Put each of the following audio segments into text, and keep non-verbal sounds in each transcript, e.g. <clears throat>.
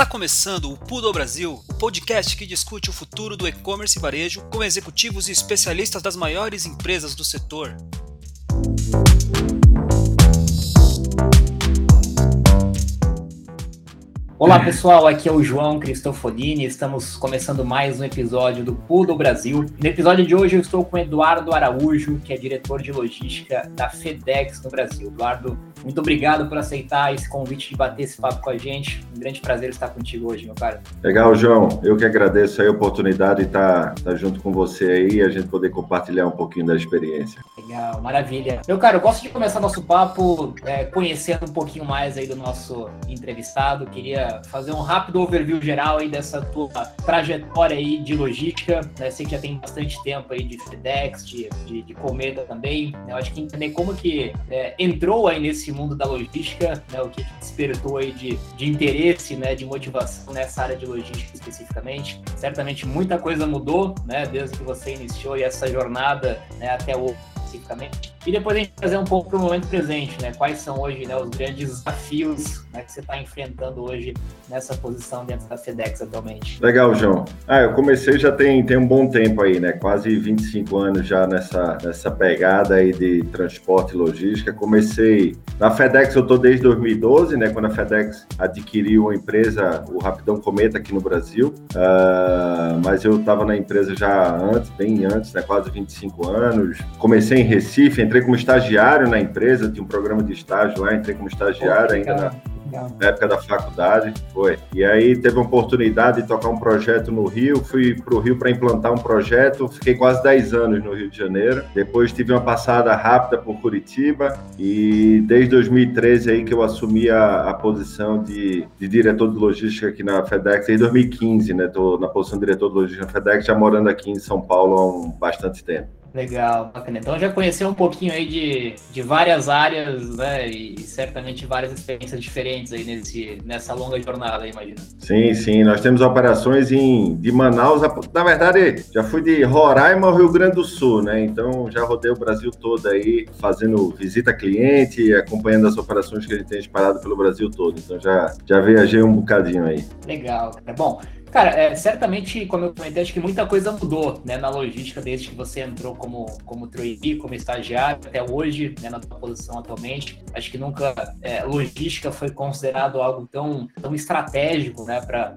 Está começando o Pudo Brasil, o podcast que discute o futuro do e-commerce e varejo com executivos e especialistas das maiores empresas do setor. Olá pessoal, aqui é o João Cristofolini, estamos começando mais um episódio do Pudo Brasil. No episódio de hoje eu estou com Eduardo Araújo, que é diretor de logística da FedEx no Brasil. Eduardo, muito obrigado por aceitar esse convite de bater esse papo com a gente. Um grande prazer estar contigo hoje, meu cara. Legal, João. Eu que agradeço a oportunidade de estar, estar junto com você aí e a gente poder compartilhar um pouquinho da experiência. Legal, maravilha. Meu cara, eu gosto de começar nosso papo é, conhecendo um pouquinho mais aí do nosso entrevistado. Queria fazer um rápido overview geral aí dessa tua trajetória aí de logística. Né? Sei que já tem bastante tempo aí de FedEx, de, de, de Cometa também. Eu acho que entender como que é, entrou aí nesse mundo da logística, né? o que, despertou aí de, de interesse, né? de motivação nessa área de logística especificamente. Certamente muita coisa mudou, né? Desde que você iniciou essa jornada né? até hoje especificamente. E depois a gente trazer um pouco para o momento presente, né? Quais são hoje né, os grandes desafios né, que você está enfrentando hoje nessa posição dentro da FedEx atualmente? Legal, João. Ah, eu comecei já tem, tem um bom tempo aí, né? Quase 25 anos já nessa, nessa pegada aí de transporte e logística. Comecei na FedEx, eu estou desde 2012, né? Quando a FedEx adquiriu a empresa, o Rapidão Cometa aqui no Brasil. Uh, mas eu estava na empresa já antes, bem antes, né? Quase 25 anos. Comecei em Recife, entrei como estagiário na empresa, tinha um programa de estágio lá, entrei como estagiário ainda na, na época da faculdade, foi. E aí teve a oportunidade de tocar um projeto no Rio, fui para o Rio para implantar um projeto, fiquei quase 10 anos no Rio de Janeiro. Depois tive uma passada rápida por Curitiba e desde 2013 aí que eu assumi a, a posição de, de, diretor de logística aqui na FedEx, desde 2015, né? Estou na posição de diretor de logística na FedEx, já morando aqui em São Paulo há um bastante tempo. Legal, bacana. Então já conheceu um pouquinho aí de, de várias áreas, né? E certamente várias experiências diferentes aí nesse, nessa longa jornada, imagina. Sim, sim. Nós temos operações em, de Manaus. Na verdade, já fui de Roraima ao Rio Grande do Sul, né? Então já rodei o Brasil todo aí, fazendo visita a cliente, acompanhando as operações que a gente tem disparado pelo Brasil todo. Então já, já viajei um bocadinho aí. Legal, cara. Bom, Cara, é, certamente, como eu comentei, acho que muita coisa mudou né, na logística desde que você entrou como, como trainee, como estagiário, até hoje, né, na sua posição atualmente. Acho que nunca é, logística foi considerado algo tão, tão estratégico né, para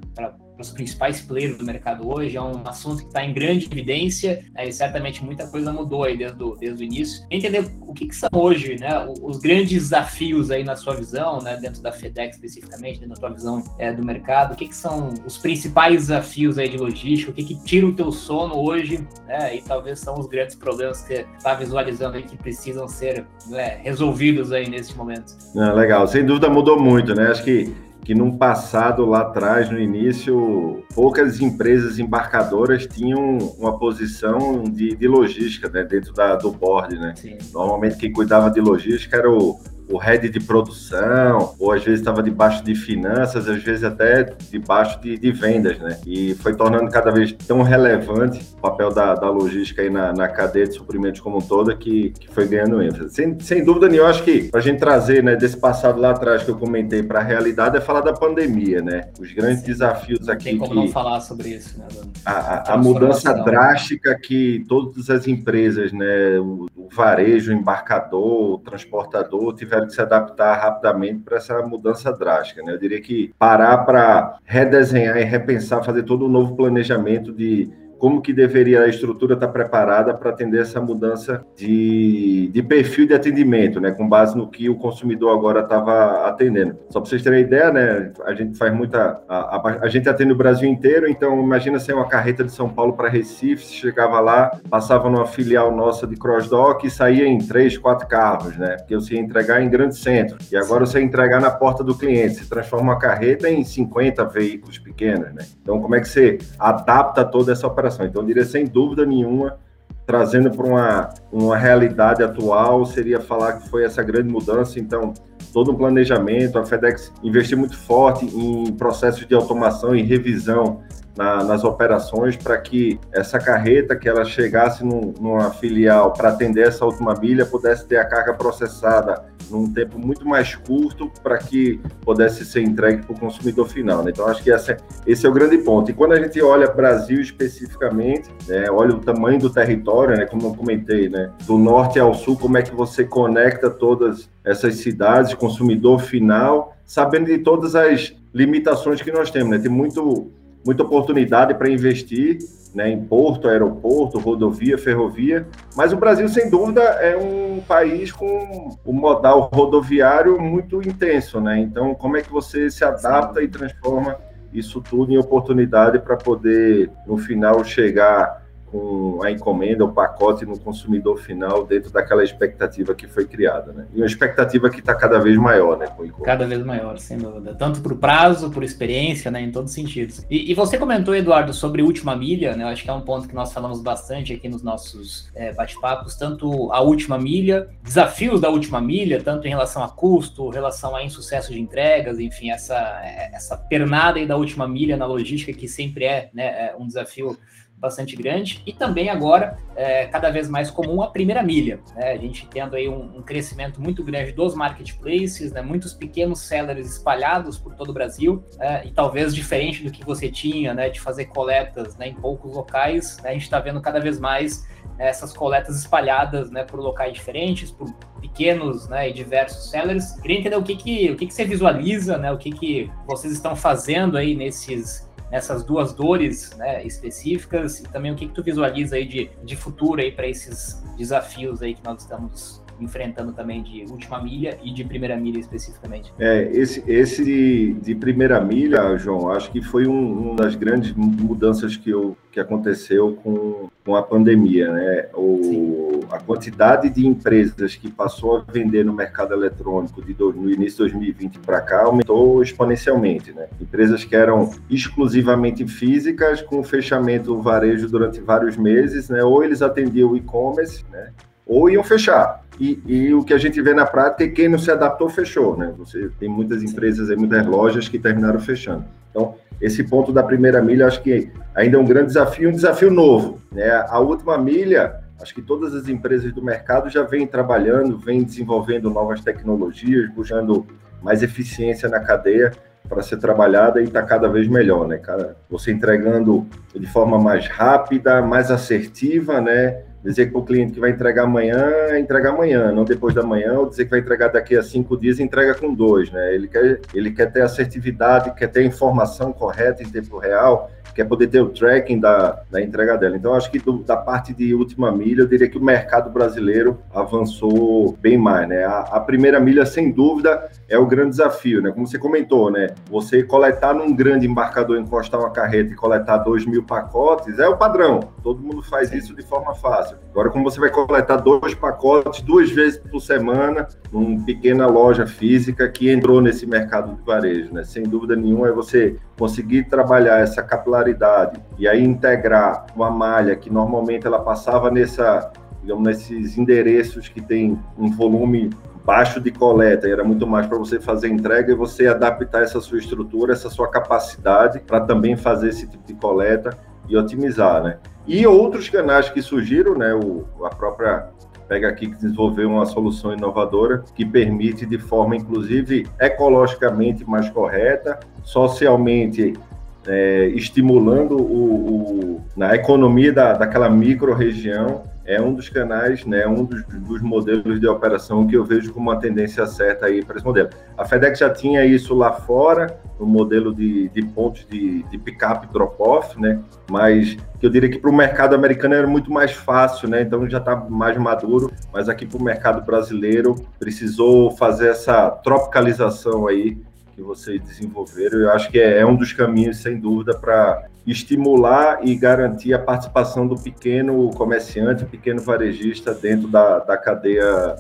os principais players do mercado hoje, é um assunto que está em grande evidência, né, e certamente muita coisa mudou aí desde o, desde o início. Entender o que, que, são hoje né, os grandes desafios aí na sua visão, né, dentro da FedEx especificamente, dentro da tua visão é, do mercado, o que, que são os principais desafios aí de logística, o que, que tira o teu sono hoje, né, e talvez são os grandes problemas que você está visualizando aí que precisam ser né, resolvidos aí nesse momento. Ah, legal, sem dúvida mudou muito, né? Acho que que num passado lá atrás, no início, poucas empresas embarcadoras tinham uma posição de, de logística né, dentro da, do board. Né? Normalmente quem cuidava de logística era o, o head de produção, ou às vezes estava debaixo de finanças, às vezes até debaixo de, de, vendas, né? E foi tornando cada vez tão relevante o papel da, da logística aí na, na, cadeia de suprimentos como um todo que, que foi ganhando ênfase. Sem, sem dúvida nenhuma, acho que para a gente trazer né, desse passado lá atrás que eu comentei para a realidade é falar da pandemia, né? Os grandes Sim. desafios aqui. Tem como que, não falar sobre isso, né? A, a, a mudança drástica que todas as empresas, né? O, o varejo, o embarcador, o transportador tiveram tiveram que se adaptar rapidamente para essa mudança drástica. Né? Eu diria que parar para redesenhar e repensar, fazer todo um novo planejamento de como que deveria a estrutura estar preparada para atender essa mudança de, de perfil de atendimento, né, com base no que o consumidor agora estava atendendo. Só para vocês terem ideia, né, a gente faz muita, a, a, a, gente atende o Brasil inteiro, então imagina ser uma carreta de São Paulo para Recife, chegava lá, passava numa filial nossa de cross-dock e saía em três, quatro carros, né, porque você ia entregar em grande centro, e agora você ia entregar na porta do cliente, você transforma uma carreta em 50 veículos pequenos, né, então como é que você adapta toda essa operação? Então, eu diria sem dúvida nenhuma, trazendo para uma, uma realidade atual, seria falar que foi essa grande mudança. Então, todo um planejamento, a FedEx investiu muito forte em processos de automação e revisão na, nas operações para que essa carreta que ela chegasse num, numa filial para atender essa última milha pudesse ter a carga processada num tempo muito mais curto para que pudesse ser entregue para o consumidor final. Né? Então, acho que essa, esse é o grande ponto. E quando a gente olha Brasil especificamente, né, olha o tamanho do território, né, como eu comentei, né, do norte ao sul, como é que você conecta todas essas cidades, consumidor final, sabendo de todas as limitações que nós temos. Né? Tem muito, muita oportunidade para investir né, em porto, aeroporto, rodovia, ferrovia, mas o Brasil, sem dúvida, é um país com um modal rodoviário muito intenso, né? Então, como é que você se adapta e transforma isso tudo em oportunidade para poder, no final, chegar com a encomenda, o pacote no consumidor final dentro daquela expectativa que foi criada, né? E uma expectativa que está cada vez maior, né? cada vez maior, sem dúvida. Tanto por prazo, por experiência, né? Em todos os sentidos. E, e, você comentou, Eduardo, sobre última milha, né? Eu acho que é um ponto que nós falamos bastante aqui nos nossos é, bate-papos, tanto a última milha, desafios da última milha, tanto em relação a custo, relação a insucesso de entregas, enfim, essa, essa pernada aí da última milha na logística que sempre é, né, é um desafio bastante grande e também agora é, cada vez mais comum a primeira milha. Né? A gente tendo aí um, um, crescimento muito grande dos marketplaces, né? muitos pequenos sellers espalhados por todo o Brasil é, e talvez diferente do que você tinha, né, de fazer coletas né, em poucos locais, né? a gente está vendo cada vez mais essas coletas espalhadas né, por locais diferentes, por pequenos né, e diversos sellers. Queria entender o que, que, o que, que você visualiza, né, o que, que vocês estão fazendo aí nesses nessas duas dores né, específicas? E também o que, que tu visualiza aí de, de futuro aí para esses desafios aí que nós estamos enfrentando também de última milha e de primeira milha especificamente. É, esse, esse de, de primeira milha, João, acho que foi um, uma das grandes mudanças que, eu, que aconteceu com, com a pandemia, né? O, a quantidade de empresas que passou a vender no mercado eletrônico de do, no início de 2020 para cá aumentou exponencialmente, né? Empresas que eram exclusivamente físicas, com fechamento varejo durante vários meses, né? Ou eles atendiam o e-commerce, né? Ou iam fechar. E, e, o que a gente vê na prática é que quem não se adaptou fechou, né? Você tem muitas empresas, e muitas lojas que terminaram fechando. Então, esse ponto da primeira milha, acho que ainda é um grande desafio, um desafio novo. Né? A última milha, acho que todas as empresas do mercado já vêm trabalhando, vêm desenvolvendo novas tecnologias, buscando mais eficiência na cadeia para ser trabalhada e está cada vez melhor, né, cara? Você entregando de forma mais rápida, mais assertiva, né? Dizer para o cliente que vai entregar amanhã, entregar amanhã, não depois da manhã, ou dizer que vai entregar daqui a cinco dias, entrega com dois, né? Ele quer, ele quer ter assertividade, quer ter informação correta em tempo real, quer poder ter o tracking da, da entrega dela. Então, acho que do, da parte de última milha, eu diria que o mercado brasileiro avançou bem mais, né? A, a, primeira milha, sem dúvida, é o grande desafio, né? Como você comentou, né? Você coletar num grande embarcador, encostar uma carreta e coletar dois mil pacotes, é o padrão. Todo mundo faz isso de forma fácil. Agora, como você vai coletar dois pacotes duas vezes por semana, numa pequena loja física que entrou nesse mercado de varejo, né? Sem dúvida nenhuma, é você conseguir trabalhar essa capilaridade e aí integrar uma malha que normalmente ela passava nessa, digamos, nesses endereços que tem um volume baixo de coleta, era muito mais para você fazer entrega e você adaptar essa sua estrutura, essa sua capacidade para também fazer esse tipo de coleta e otimizar, né? E outros canais que surgiram, né? O, a própria Pega aqui que desenvolveu uma solução inovadora que permite de forma, inclusive, ecologicamente mais correta, socialmente é, estimulando o, o, na economia da, daquela micro-região é um dos canais, né, um dos, dos, modelos de operação que eu vejo como uma tendência certa aí para esse modelo. A FedEx já tinha isso lá fora, no modelo de, de pontos de, de pick-up drop-off, né, mas que eu diria que para o mercado americano era muito mais fácil, né, então já está mais maduro, mas aqui para o mercado brasileiro precisou fazer essa tropicalização aí que vocês desenvolveram. Eu acho que é, é um dos caminhos, sem dúvida, para estimular e garantir a participação do pequeno comerciante, pequeno varejista dentro da, da cadeia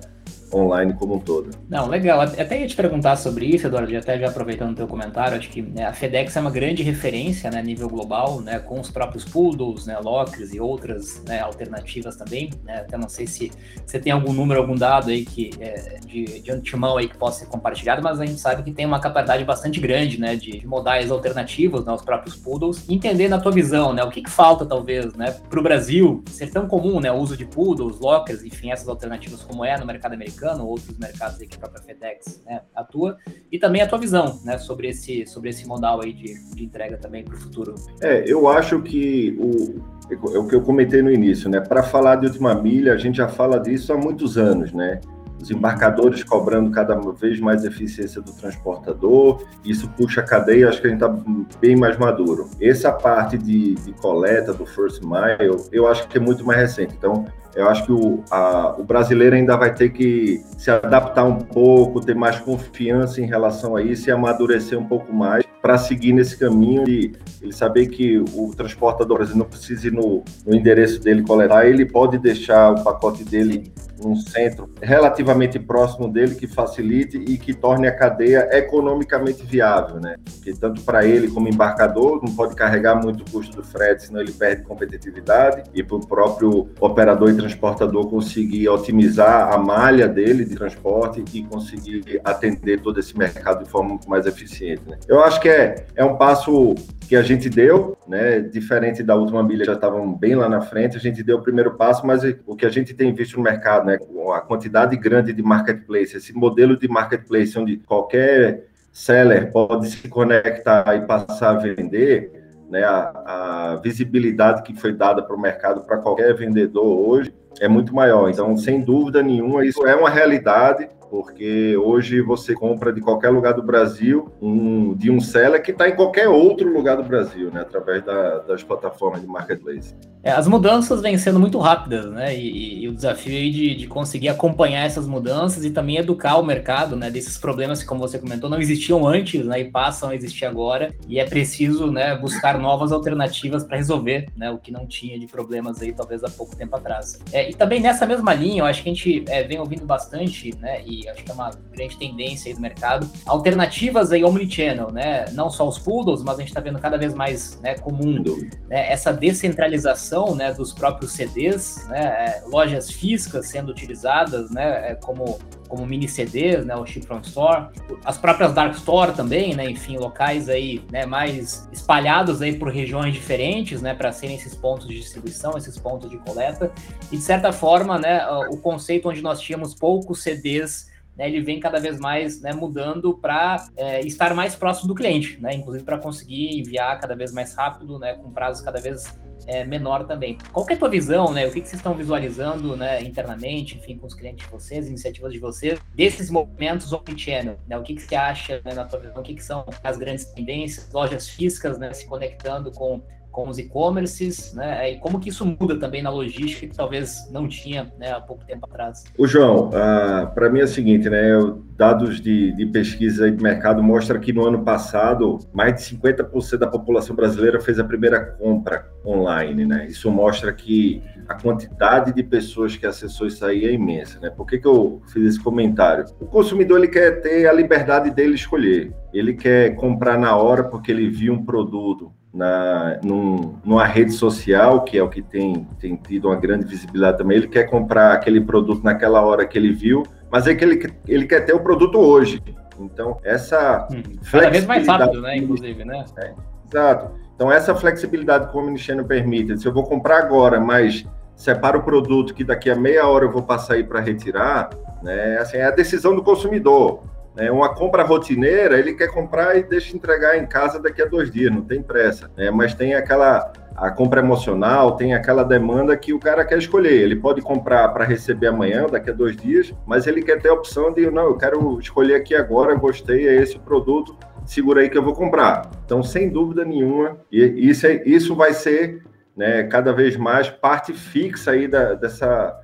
online como um todo. Não, legal. Até ia te perguntar sobre isso, Eduardo, até já aproveitando o teu comentário, acho que né, a FedEx é uma grande referência né, a nível global, né, com os próprios poodles, né, lockers e outras né, alternativas também. Né, até não sei se você tem algum número, algum dado aí que, é, de, de antemão aí que possa ser compartilhado, mas a gente sabe que tem uma capacidade bastante grande né, de, de modais alternativos, né, os próprios poodles. Entender na tua visão, né, o que, que falta talvez né, para o Brasil ser tão comum né, o uso de poodles, lockers, enfim, essas alternativas como é no mercado americano americano, outros mercados que a própria FedEx né, atua, e também a tua visão né, sobre, esse, sobre esse modal aí de, de entrega também para o futuro. É, eu acho que o, é o que eu comentei no início, né? Para falar de última milha, a gente já fala disso há muitos anos, né? Os embarcadores cobrando cada vez mais eficiência do transportador, isso puxa a cadeia, acho que a gente está bem mais maduro. Essa parte de, de, coleta do first mile, eu acho que é muito mais recente. Então, eu acho que o, a, o brasileiro ainda vai ter que se adaptar um pouco, ter mais confiança em relação a isso e amadurecer um pouco mais para seguir nesse caminho de ele saber que o transportador não precisa ir no, no endereço dele coletar, ele pode deixar o pacote dele num centro relativamente próximo dele que facilite e que torne a cadeia economicamente viável, né? Porque tanto para ele como embarcador não pode carregar muito o custo do frete, senão ele perde competitividade e para o próprio operador e transportador conseguir otimizar a malha dele de transporte e conseguir atender todo esse mercado de forma mais eficiente. Né? Eu acho que é, é um passo que a gente deu, né? Diferente da última milha, já estavam bem lá na frente, a gente deu o primeiro passo, mas o que a gente tem visto no mercado, né? A quantidade grande de marketplace, esse modelo de marketplace onde qualquer seller pode se conectar e passar a vender, né, a, a visibilidade que foi dada para o mercado para qualquer vendedor hoje é muito maior. Então, sem dúvida nenhuma, isso é uma realidade porque hoje você compra de qualquer lugar do Brasil um, de um seller que está em qualquer outro lugar do Brasil, né, através da, das plataformas de marketplace. É, as mudanças vêm sendo muito rápidas, né, e, e o desafio aí de, de, conseguir acompanhar essas mudanças e também educar o mercado, né, desses problemas que, como você comentou, não existiam antes, né, e passam a existir agora, e é preciso, né, buscar novas alternativas para resolver, né, o que não tinha de problemas aí, talvez há pouco tempo atrás. É, e também nessa mesma linha, eu acho que a gente é, vem ouvindo bastante, né, e acho que é uma grande tendência aí do mercado. Alternativas aí omnichannel, né? Não só os poodles, mas a gente está vendo cada vez mais né, comum né, essa descentralização né, dos próprios CDs, né, é, lojas físicas sendo utilizadas né, é, como como mini CDs, né, o Ship from Store, as próprias Dark Store também, né, enfim, locais aí, né, mais espalhados aí por regiões diferentes, né, para serem esses pontos de distribuição, esses pontos de coleta, e de certa forma, né, o conceito onde nós tínhamos poucos CDs né, ele vem cada vez mais né, mudando para é, estar mais próximo do cliente, né, inclusive para conseguir enviar cada vez mais rápido, né, com prazos cada vez é, menor também. Qual é a tua visão, né, o que, que vocês estão visualizando né, internamente, enfim, com os clientes de vocês, iniciativas de vocês, desses movimentos omnichannel? Né, o que, que você acha, né, na tua visão, o que, que são as grandes tendências, lojas físicas né, se conectando com com os e-commerces, né? E como que isso muda também na logística que talvez não tinha né, há pouco tempo atrás. O João, ah, para mim é o seguinte, né? Dados de, de pesquisa de mercado mostram que no ano passado mais de 50% da população brasileira fez a primeira compra online, né? Isso mostra que a quantidade de pessoas que acessou isso aí é imensa, né? Por que, que eu fiz esse comentário? O consumidor ele quer ter a liberdade dele escolher. Ele quer comprar na hora porque ele viu um produto na, num, numa rede social, que é o que tem, tem tido uma grande visibilidade também, ele quer comprar aquele produto naquela hora que ele viu, mas é que ele, ele quer ter o produto hoje. Então, essa hum, Cada vez mais rápido, né, inclusive, né? É, exato. Então, essa flexibilidade que o Omnichannel permite, se eu vou comprar agora, mas separa o produto que daqui a meia hora eu vou passar aí para retirar, né? Assim, é a decisão do consumidor. Né? Uma compra rotineira, ele quer comprar e deixa entregar em casa daqui a dois dias, não tem pressa. Né? Mas tem aquela a compra emocional, tem aquela demanda que o cara quer escolher. Ele pode comprar para receber amanhã, daqui a dois dias, mas ele quer ter a opção de, não, eu quero escolher aqui agora, gostei, é esse produto, segura aí que eu vou comprar. Então, sem dúvida nenhuma, isso, é, isso vai ser né, cada vez mais parte fixa aí da, dessa,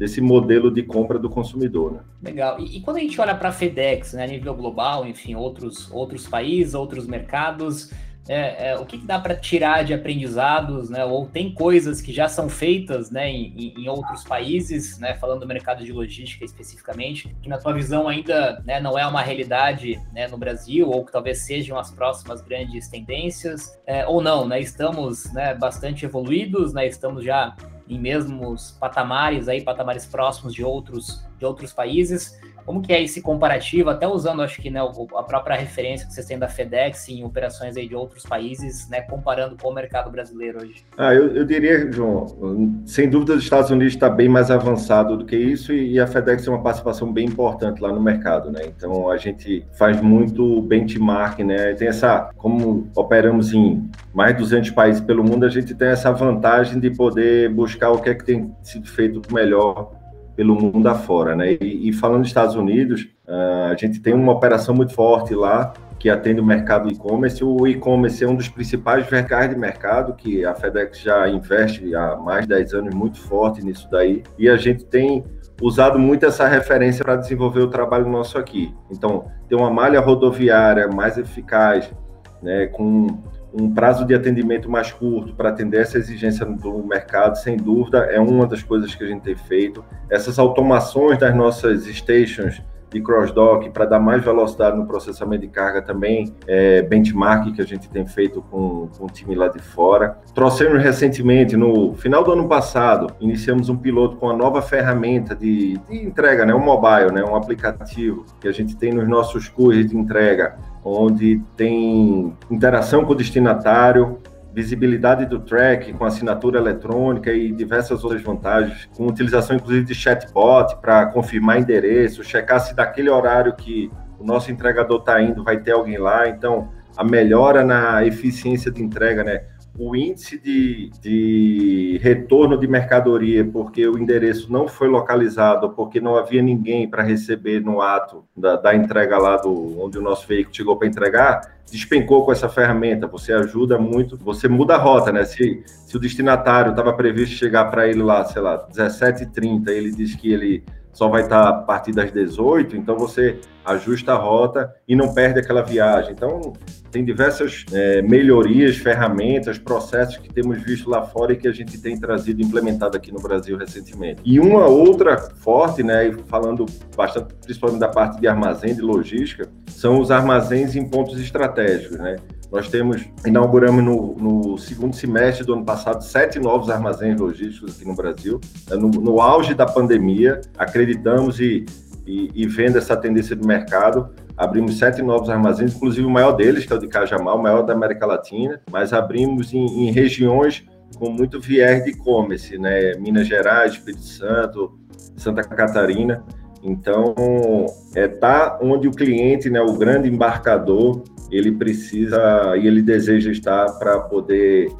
desse modelo de compra do consumidor. Né? Legal. E, e, quando a gente olha para a FedEx, né, a nível global, enfim, outros, outros países, outros mercados, é, é, o que, que dá para tirar de aprendizados, né? Ou tem coisas que já são feitas, né, em, em, outros países, né? Falando do mercado de logística especificamente, que na tua visão ainda né, não é uma realidade né, no Brasil, ou que talvez sejam as próximas grandes tendências, é, ou não, né? Estamos né, bastante evoluídos, né? Estamos já em mesmos patamares aí, patamares próximos de outros de outros países. Como que é esse comparativo, até usando, acho que, né, a própria referência que vocês têm da FedEx em operações aí de outros países, né, comparando com o mercado brasileiro hoje? Ah, eu, eu diria, João, sem dúvida os Estados Unidos está bem mais avançado do que isso e, a FedEx tem uma participação bem importante lá no mercado, né? Então a gente faz muito benchmark, né? Tem essa, como operamos em mais de 200 países pelo mundo, a gente tem essa vantagem de poder buscar o que é que tem sido feito melhor pelo mundo afora, né? E, e falando dos Estados Unidos, uh, a gente tem uma operação muito forte lá que atende o mercado e-commerce. O e-commerce é um dos principais verticais de mercado que a FedEx já investe há mais de 10 anos muito forte nisso daí. E a gente tem usado muito essa referência para desenvolver o trabalho nosso aqui. Então, ter uma malha rodoviária mais eficaz, né, com um prazo de atendimento mais curto para atender essa exigência do mercado, sem dúvida, é uma das coisas que a gente tem feito. Essas automações das nossas stations de cross-dock para dar mais velocidade no processamento de carga também, é, benchmark que a gente tem feito com, com o time lá de fora. Trouxemos recentemente, no final do ano passado, iniciamos um piloto com a nova ferramenta de, de entrega, né, um mobile, né, um aplicativo que a gente tem nos nossos cursos de entrega, onde tem interação com o destinatário, visibilidade do track com assinatura eletrônica e diversas outras vantagens, com utilização inclusive de chatbot para confirmar endereço, checar se daquele horário que o nosso entregador está indo vai ter alguém lá. Então, a melhora na eficiência de entrega, né? O índice de, de retorno de mercadoria porque o endereço não foi localizado, porque não havia ninguém para receber no ato da, da, entrega lá do onde o nosso veículo chegou para entregar, despencou com essa ferramenta. Você ajuda muito, você muda a rota, né? Se, se o destinatário estava previsto chegar para ele lá, sei lá, 17h30, ele diz que ele só vai estar a partir das 18, então você ajusta a rota e não perde aquela viagem. Então, tem diversas é, melhorias, ferramentas, processos que temos visto lá fora e que a gente tem trazido implementado aqui no Brasil recentemente. E uma outra forte, né, falando bastante principalmente da parte de armazém, de logística, são os armazéns em pontos estratégicos, né? Nós temos, inauguramos no, no, segundo semestre do ano passado sete novos armazéns logísticos aqui no Brasil. É, no, no auge da pandemia, acreditamos e, e, e, vendo essa tendência do mercado, abrimos sete novos armazéns, inclusive o maior deles, que é o de Cajamar, o maior da América Latina, mas abrimos em, em regiões com muito viés de e-commerce, né? Minas Gerais, Espírito Santo, Santa Catarina. Então, é tá onde o cliente, né, o grande embarcador, ele precisa e ele deseja estar para poder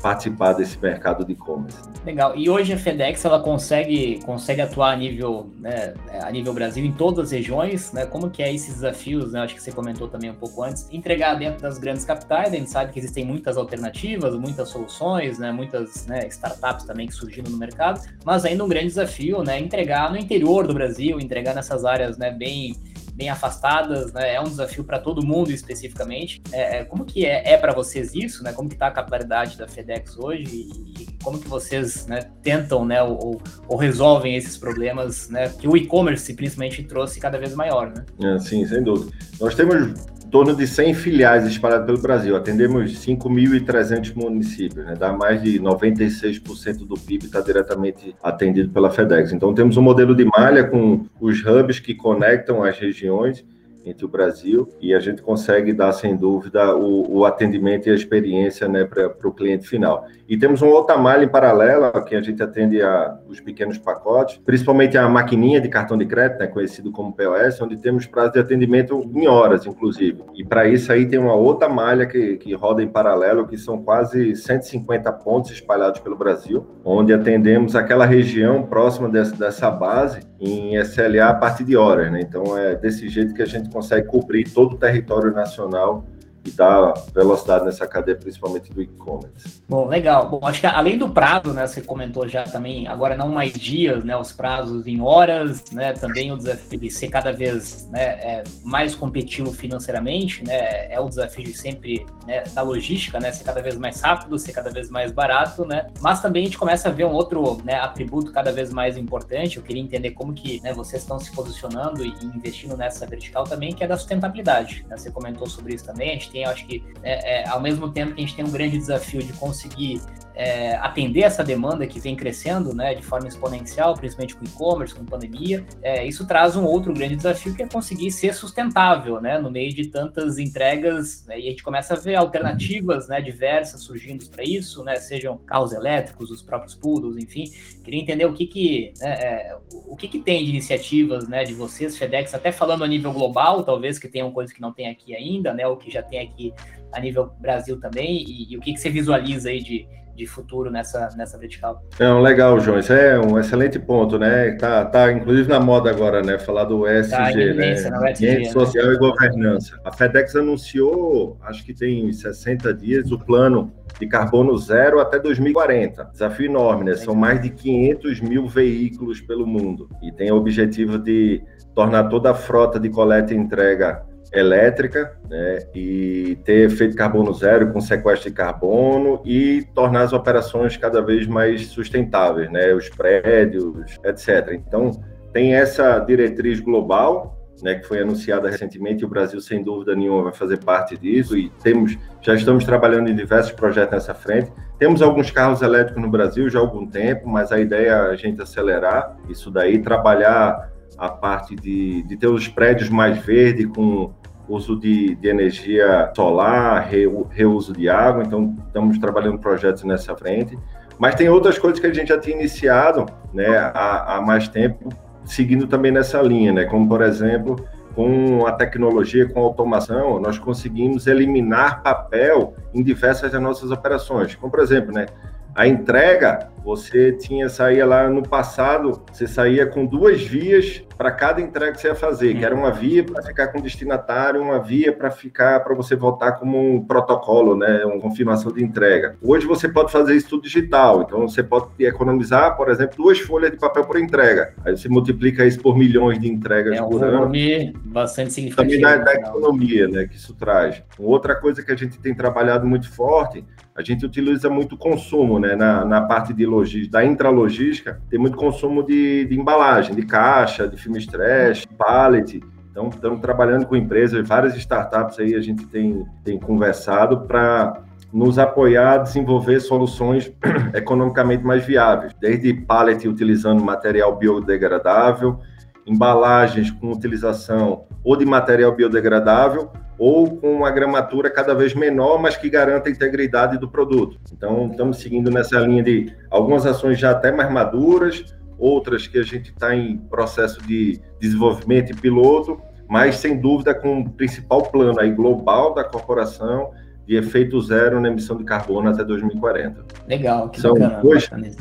participar desse mercado de e-commerce. Legal. E hoje a FedEx ela consegue consegue atuar a nível né, a nível Brasil em todas as regiões, né? Como que é esses desafios? Né? Acho que você comentou também um pouco antes. Entregar dentro das grandes capitais, a gente sabe que existem muitas alternativas, muitas soluções, né? Muitas né, startups também que surgindo no mercado, mas ainda um grande desafio, né? Entregar no interior do Brasil, entregar nessas áreas, né? Bem bem afastadas, né? É um desafio para todo mundo especificamente. É, é como que é, é para vocês isso, né? Como que está a capilaridade da FedEx hoje e, e como que vocês né, tentam, né, ou, ou, resolvem esses problemas, né? Que o e-commerce principalmente trouxe cada vez maior, né? É, sim, sem dúvida. Nós temos torno de 100 filiais espalhadas pelo Brasil. Atendemos 5.300 municípios, né? dá mais de 96% do PIB está diretamente atendido pela FedEx. Então, temos um modelo de malha com os hubs que conectam as regiões entre o Brasil e a gente consegue dar, sem dúvida, o, o atendimento e a experiência né, para o cliente final. E temos uma outra malha em paralelo, que a gente atende a, os pequenos pacotes, principalmente a maquininha de cartão de crédito, né, conhecido como POS, onde temos prazo de atendimento em horas, inclusive. E para isso aí tem uma outra malha que, que roda em paralelo, que são quase 150 pontos espalhados pelo Brasil, onde atendemos aquela região próxima dessa, dessa base em SLA a partir de horas. Né? Então é desse jeito que a gente consegue cobrir todo o território nacional e dar velocidade nessa cadeia, principalmente do e-commerce. Bom, legal. Bom, acho que além do prazo, né, você comentou já também, agora não mais dias, né, os prazos em horas, né, também o desafio de ser cada vez né, é, mais competitivo financeiramente, né, é o desafio de sempre né, da logística, né, ser cada vez mais rápido, ser cada vez mais barato, né, mas também a gente começa a ver um outro né, atributo cada vez mais importante. Eu queria entender como que né, vocês estão se posicionando e investindo nessa vertical também, que é da sustentabilidade. Né? Você comentou sobre isso também. A gente tem, acho que, é, é, ao mesmo tempo que a gente tem um grande desafio de conseguir é, atender essa demanda que vem crescendo né, de forma exponencial, principalmente com e-commerce, com pandemia, é, isso traz um outro grande desafio que é conseguir ser sustentável né, no meio de tantas entregas, né, e a gente começa a ver alternativas né, diversas surgindo para isso, né, sejam carros elétricos, os próprios poodles, enfim. Queria entender o que, que, né, é, o que, que tem de iniciativas né, de vocês, FedEx, até falando a nível global, talvez que tenham coisas que não tem aqui ainda, né, ou que já tem aqui a nível Brasil também, e, e o que, que você visualiza aí de, de futuro nessa, nessa vertical. É um legal, João. Isso é um excelente ponto, né? Tá, tá inclusive na moda agora, né? Falar do ESG, tá, né? Ambiente né? social né? e governança. A FedEx anunciou, acho que tem 60 dias, o plano de carbono zero até 2040. Desafio enorme, né? São mais de 500 mil veículos pelo mundo e tem o objetivo de tornar toda a frota de coleta e entrega elétrica né, e ter efeito carbono zero com sequestro de carbono e tornar as operações cada vez mais sustentáveis, né, os prédios, etc. Então, tem essa diretriz global, né, que foi anunciada recentemente, e o Brasil, sem dúvida nenhuma, vai fazer parte disso, e temos, já estamos trabalhando em diversos projetos nessa frente. Temos alguns carros elétricos no Brasil já há algum tempo, mas a ideia é a gente acelerar isso daí, trabalhar a parte de, de ter os prédios mais verdes, com uso de, de energia solar, re, reuso de água, então estamos trabalhando projetos nessa frente. Mas tem outras coisas que a gente já tinha iniciado né, há, há mais tempo, seguindo também nessa linha, né, como por exemplo com a tecnologia, com a automação, nós conseguimos eliminar papel em diversas das nossas operações. Como, por exemplo, né, a entrega, você tinha saía lá no passado, você saía com duas vias para cada entrega que você ia fazer, que era uma via para ficar com o destinatário, uma via para ficar para você voltar como um protocolo, né, uma confirmação de entrega. Hoje você pode fazer isso tudo digital, então você pode economizar, por exemplo, duas folhas de papel por entrega. Aí você multiplica isso por milhões de entregas é por ano. bastante significativo. Também da, da economia, né, que isso traz. Outra coisa que a gente tem trabalhado muito forte a gente utiliza muito consumo, né? Na, na parte de logística, da intralogística, tem muito consumo de, de embalagem, de caixa, de filme stretch, pallet. Então, estamos trabalhando com empresas, várias startups aí a gente tem, tem conversado para nos apoiar a desenvolver soluções <clears throat> economicamente mais viáveis, desde pallet utilizando material biodegradável, embalagens com utilização ou de material biodegradável ou com uma gramatura cada vez menor, mas que garanta a integridade do produto. Então, estamos seguindo nessa linha de algumas ações já até mais maduras, outras que a gente está em processo de desenvolvimento e piloto, mas sem dúvida com o principal plano aí global da corporação de efeito zero na emissão de carbono até 2040. Legal, que São bacana.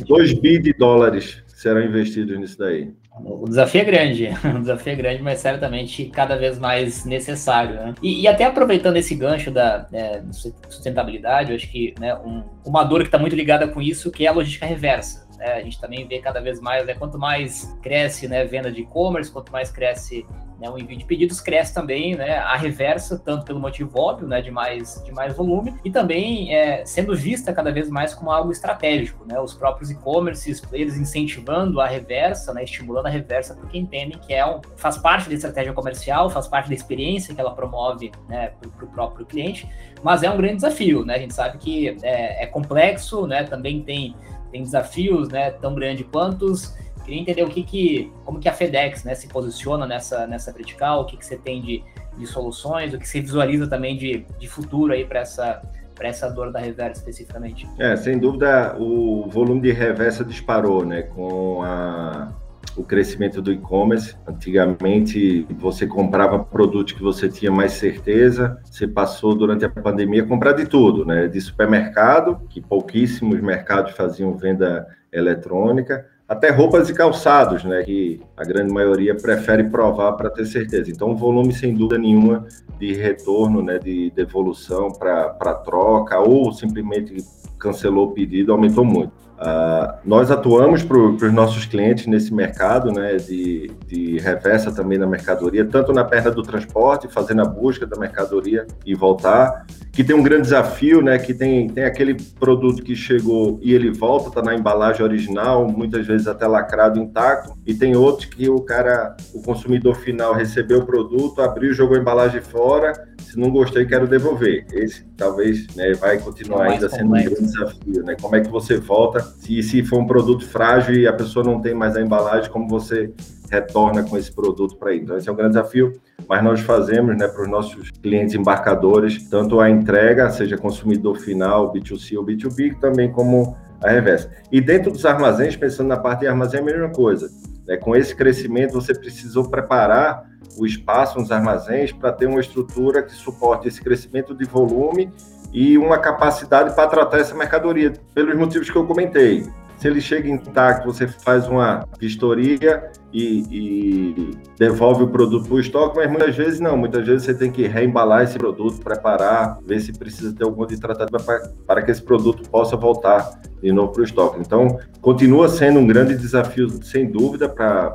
2 bi de dólares serão investidos nisso daí. O desafio é grande, <laughs> o desafio é grande, mas certamente cada vez mais necessário. Né? E, e, até aproveitando esse gancho da é, sustentabilidade, eu acho que né, um, uma dor que está muito ligada com isso, que é a logística reversa. Né? A gente também vê cada vez mais, né, quanto mais cresce né, venda de e-commerce, quanto mais cresce né, o envio de pedidos cresce também né, a reversa, tanto pelo motivo óbvio né, de, mais, de mais volume, e também é, sendo vista cada vez mais como algo estratégico. Né, os próprios e-commerces, players incentivando a reversa, né, estimulando a reversa, porque entendem que é um, faz parte da estratégia comercial, faz parte da experiência que ela promove né, para o próprio cliente, mas é um grande desafio. Né, a gente sabe que é, é complexo, né, também tem, tem desafios né, tão grandes quantos Queria entender o que, que como que a FedEx né, se posiciona nessa, nessa vertical, o que, que você tem de, de soluções, o que você visualiza também de, de futuro aí para essa para essa dor da reversa especificamente? É, sem dúvida o volume de reversa disparou, né, com a, o crescimento do e-commerce. Antigamente você comprava produtos que você tinha mais certeza, você passou durante a pandemia a comprar de tudo, né, de supermercado, que pouquíssimos mercados faziam venda eletrônica, até roupas e calçados, né, que a grande maioria prefere provar para ter certeza. Então, volume, sem dúvida nenhuma, de retorno, né, de devolução para troca ou simplesmente cancelou o pedido, aumentou muito. Uh, nós atuamos para os nossos clientes nesse mercado né, de, de reversa também na mercadoria, tanto na perna do transporte, fazendo a busca da mercadoria e voltar, que tem um grande desafio, né, que tem, tem aquele produto que chegou e ele volta, está na embalagem original, muitas vezes até lacrado intacto, e tem outros que o cara, o consumidor final recebeu o produto, abriu, jogou a embalagem fora, se não gostei, quero devolver. Esse talvez né, vai continuar é ainda sendo complexo. um grande desafio, né? Como é que você volta, se, se for um produto frágil e a pessoa não tem mais a embalagem, como você retorna com esse produto para aí. Então, esse é um grande desafio, mas nós fazemos né, para os nossos clientes embarcadores, tanto a entrega, seja consumidor final, B2C ou B2B, também como a reversa. E dentro dos armazéns, pensando na parte de armazém, é a mesma coisa. Né? Com esse crescimento, você precisou preparar o espaço nos armazéns para ter uma estrutura que suporte esse crescimento de volume e uma capacidade para tratar essa mercadoria, pelos motivos que eu comentei. Se ele chega intacto, você faz uma vistoria e, e devolve o produto para o estoque, mas muitas vezes não. Muitas vezes você tem que reembalar esse produto, preparar, ver se precisa ter algum de tratamento para, para que esse produto possa voltar de novo para o estoque. Então, continua sendo um grande desafio, sem dúvida, para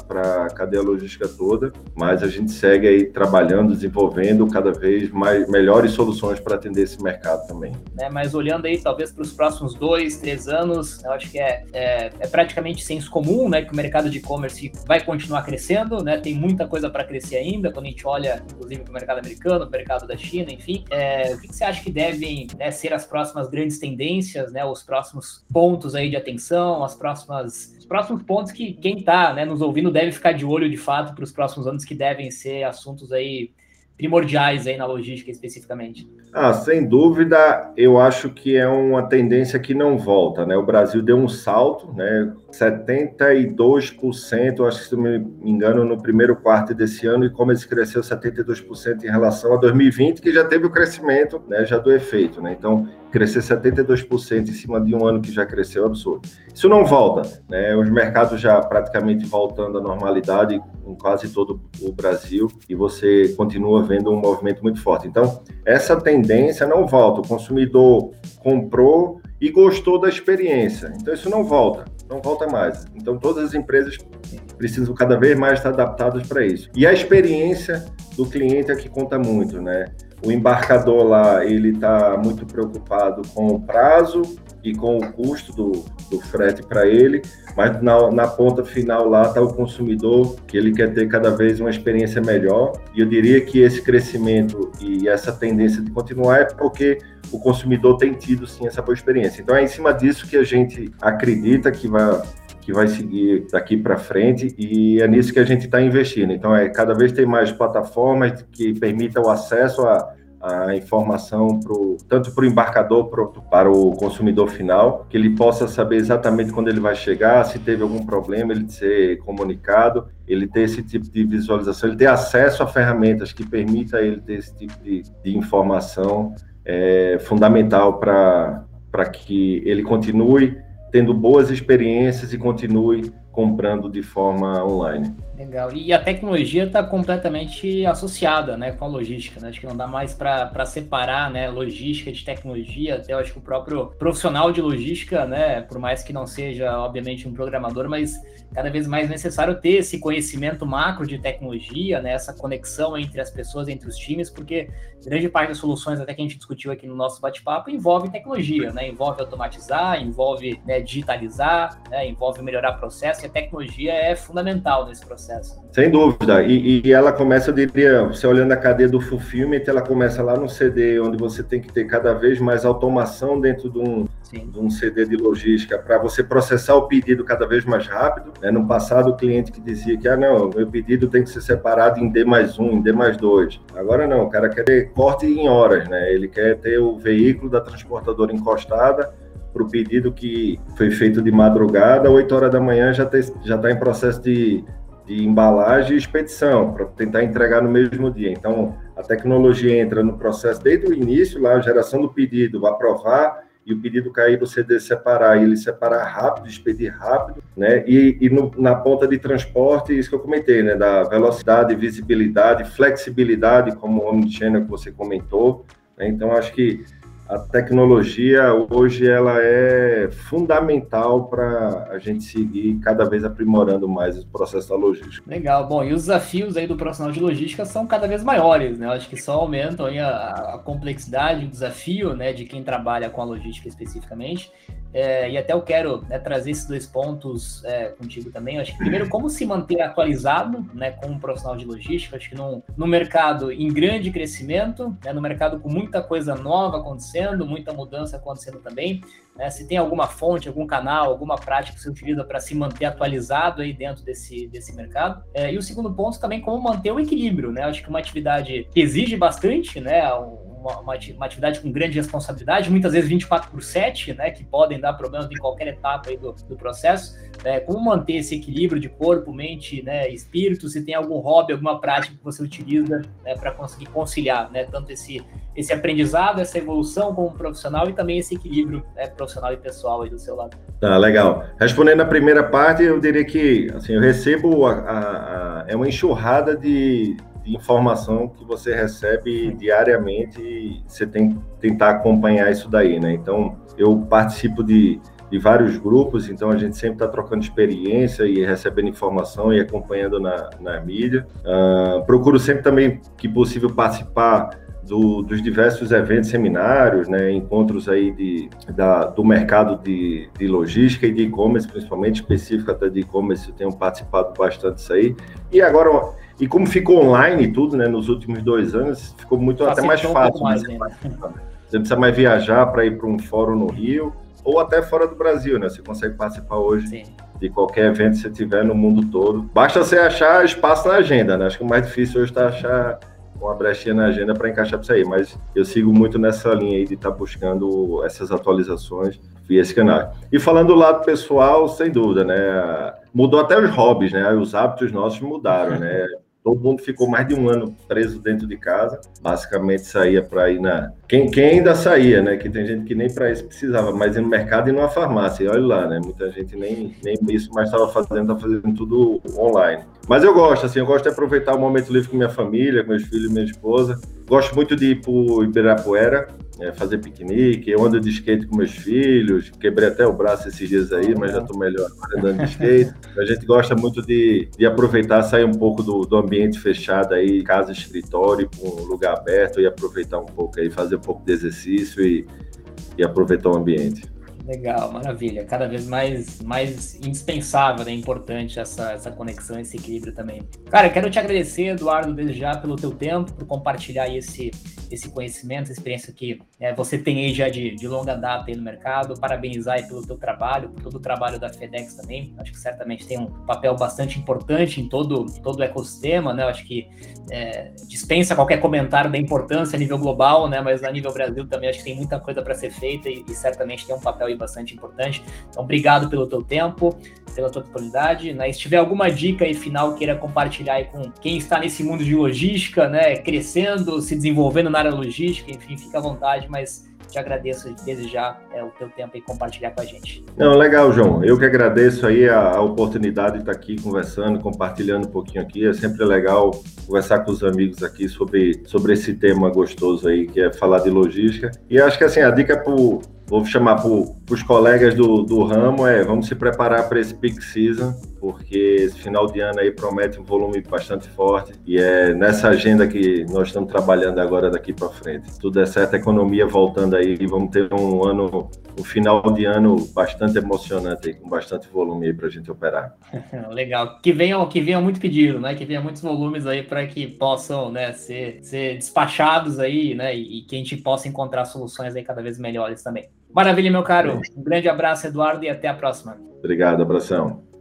a cadeia logística toda, mas a gente segue aí trabalhando, desenvolvendo cada vez mais melhores soluções para atender esse mercado também. É, mas olhando aí, talvez para os próximos dois, três anos, eu acho que é, é, é praticamente senso comum, né, que o mercado de e-commerce vai continuar crescendo, né, tem muita coisa para crescer ainda, quando a gente olha, inclusive, para o mercado americano, o mercado da China, enfim. É, o que, que, você acha que devem né, ser as próximas grandes tendências, né, os próximos pontos aí de atenção, as próximas, os próximos pontos que quem está né, nos ouvindo deve ficar de olho de fato para os próximos anos que devem ser assuntos aí primordiais aí na logística especificamente? Ah, sem dúvida, eu acho que é uma tendência que não volta, né? O Brasil deu um salto, né? 72%, acho que se não me engano, no primeiro quarto desse ano, e como ele cresceu 72% em relação a 2020, que já teve o crescimento, né? Já do efeito, né? Então, crescer 72% em cima de um ano que já cresceu absurdo. Isso não volta, né? Os mercados já praticamente voltando à normalidade em quase todo o Brasil e você continua vendo um movimento muito forte. Então, essa tendência não volta. O consumidor comprou e gostou da experiência. Então, isso não volta, não volta mais. Então, todas as empresas precisam cada vez mais estar adaptadas para isso. E a experiência do cliente é que conta muito, né? O embarcador lá, ele está muito preocupado com o prazo e com o custo do, do frete para ele, mas na, na, ponta final lá está o consumidor, que ele quer ter cada vez uma experiência melhor. E eu diria que esse crescimento e essa tendência de continuar é porque o consumidor tem tido sim essa boa experiência. Então é em cima disso que a gente acredita que vai que vai seguir daqui para frente e é nisso que a gente está investindo. Então, é cada vez tem mais plataformas que permitam o acesso a, a informação pro, tanto para o embarcador pro, para o consumidor final, que ele possa saber exatamente quando ele vai chegar, se teve algum problema, ele ser comunicado, ele ter esse tipo de visualização, ele ter acesso a ferramentas que permita ele ter esse tipo de, de informação é fundamental para que ele continue tendo boas experiências e continue comprando de forma online. Legal. E a tecnologia está completamente associada né, com a logística. Né? Acho que não dá mais para separar né, logística de tecnologia. Até eu acho que o próprio profissional de logística, né, por mais que não seja, obviamente, um programador, mas cada vez mais necessário ter esse conhecimento macro de tecnologia, né, essa conexão entre as pessoas, entre os times, porque grande parte das soluções, até que a gente discutiu aqui no nosso bate-papo, envolve tecnologia, né, envolve automatizar, envolve né, digitalizar, né, envolve melhorar processo, e a tecnologia é fundamental nesse processo. Sem dúvida, e, e ela começa, eu diria, você olhando a cadeia do fulfillment, ela começa lá no CD, onde você tem que ter cada vez mais automação dentro de um, de um CD de logística, para você processar o pedido cada vez mais rápido, né? No passado, o cliente que dizia que, ah, não, meu pedido tem que ser separado em D mais um, em D mais dois. Agora não, o cara quer ter corte em horas, né? Ele quer ter o veículo da transportadora encostada para o pedido que foi feito de madrugada, 8 horas da manhã já está já tá em processo de, de embalagem e expedição, para tentar entregar no mesmo dia. Então, a tecnologia entra no processo desde o início, lá, a geração do pedido, aprovar e o pedido cair, você separar, e ele separar rápido, expedir rápido, né? E, e no, na ponta de transporte, isso que eu comentei, né? Da velocidade, visibilidade, flexibilidade, como o Omnichannel que você comentou. Né? Então, acho que a tecnologia hoje ela é fundamental para a gente seguir cada vez aprimorando mais o processo da logística. Legal, bom, e os desafios aí do profissional de logística são cada vez maiores, né? Acho que só aumentam a, a complexidade, o desafio, né, de quem trabalha com a logística especificamente. É, e até eu quero né, trazer esses dois pontos é, contigo também. Acho que primeiro, como se manter atualizado né, como um profissional de logística. Acho que no, no mercado em grande crescimento, né, no mercado com muita coisa nova acontecendo, muita mudança acontecendo também. Né, se tem alguma fonte, algum canal, alguma prática que você utiliza para se manter atualizado aí dentro desse, desse mercado. É, e o segundo ponto também, como manter o equilíbrio. Né? Acho que uma atividade que exige bastante, né? Um, uma, uma, atividade com grande responsabilidade, muitas vezes 24 por 7, né, que podem dar problemas em qualquer etapa aí do, do processo. É, como manter esse equilíbrio de corpo, mente, né, espírito, se tem algum hobby, alguma prática que você utiliza né, para conseguir conciliar né, tanto esse, esse aprendizado, essa evolução como profissional e também esse equilíbrio né, profissional e pessoal aí do seu lado. Tá, legal. Respondendo a primeira parte, eu diria que assim, eu recebo a, a, a, é uma enxurrada de de informação que você recebe diariamente e você tem que tentar acompanhar isso daí, né? Então, eu participo de, de vários grupos, então a gente sempre está trocando experiência e recebendo informação e acompanhando na, na mídia. Uh, procuro sempre também, que possível, participar do, dos diversos eventos, seminários, né, encontros aí de, da, do mercado de, de logística e de e-commerce, principalmente específico até de e-commerce, eu tenho participado bastante disso aí. E agora e como ficou online e tudo, né, nos últimos dois anos, ficou muito até mais fácil. mais, né? Você precisa mais viajar para ir para um fórum no Rio ou até fora do Brasil, né? Você consegue participar hoje Sim. de qualquer evento que você tiver no mundo todo. Basta você achar espaço na agenda, né? Acho que o mais difícil hoje está achar uma brechinha na agenda para encaixar para isso aí, mas eu sigo muito nessa linha aí de estar tá buscando essas atualizações via esse canal. E falando do lado pessoal, sem dúvida, né? Mudou até os hobbies, né? Os hábitos nossos mudaram, né? <laughs> Todo mundo ficou mais de um ano preso dentro de casa. Basicamente saía para ir na. Quem, quem ainda saía, né? Que tem gente que nem para isso precisava, mas ir no mercado e numa farmácia. E olha lá, né? Muita gente nem, nem isso mais estava fazendo, estava fazendo tudo online. Mas eu gosto, assim, eu gosto de aproveitar o momento livre com minha família, com meus filhos minha esposa. Gosto muito de ir para Ibirapuera, é, fazer piquenique. Eu ando de skate com meus filhos, quebrei até o braço esses dias aí, mas já estou melhor andando de skate. <laughs> A gente gosta muito de, de aproveitar, sair um pouco do, do ambiente fechado aí, casa, escritório, para um lugar aberto e aproveitar um pouco aí, fazer um pouco de exercício e, e aproveitar o ambiente. Legal, maravilha. Cada vez mais, mais indispensável, né? Importante essa, essa conexão, esse equilíbrio também. Cara, quero te agradecer, Eduardo, desde já pelo teu tempo, por compartilhar esse, esse conhecimento, essa experiência que é, você tem aí já de, de longa data aí no mercado. Parabenizar aí pelo teu trabalho, por todo o trabalho da FedEx também. Acho que certamente tem um papel bastante importante em todo, todo o ecossistema, né? Acho que é, dispensa qualquer comentário da importância a nível global, né? Mas a nível Brasil também acho que tem muita coisa para ser feita e, e certamente tem um papel bastante importante. Então, obrigado pelo teu tempo, pela tua disponibilidade. Né? se tiver alguma dica aí final queira compartilhar aí com quem está nesse mundo de logística, né, crescendo, se desenvolvendo na área logística, enfim, fica à vontade, mas te agradeço desde já é, o teu tempo e compartilhar com a gente. Não, legal, João. Eu que agradeço aí a, a, oportunidade de estar aqui conversando, compartilhando um pouquinho aqui. É sempre legal conversar com os amigos aqui sobre, sobre esse tema gostoso aí, que é falar de logística. E acho que assim, a dica para vou chamar para os colegas do, do ramo é vamos se preparar para esse peak season, porque esse final de ano aí promete um volume bastante forte e é nessa agenda que nós estamos trabalhando agora daqui para frente. Tudo é certo, a economia voltando aí e vamos ter um ano, um final de ano bastante emocionante aí, com bastante volume aí para a gente operar. <laughs> Legal. Que venham, que venham muito pedido, né? Que venham muitos volumes aí para que possam, né, ser, ser despachados aí, né? E, e que a gente possa encontrar soluções aí cada vez melhores também. Maravilha, meu caro. Um grande abraço, Eduardo, e até a próxima. Obrigado, abração.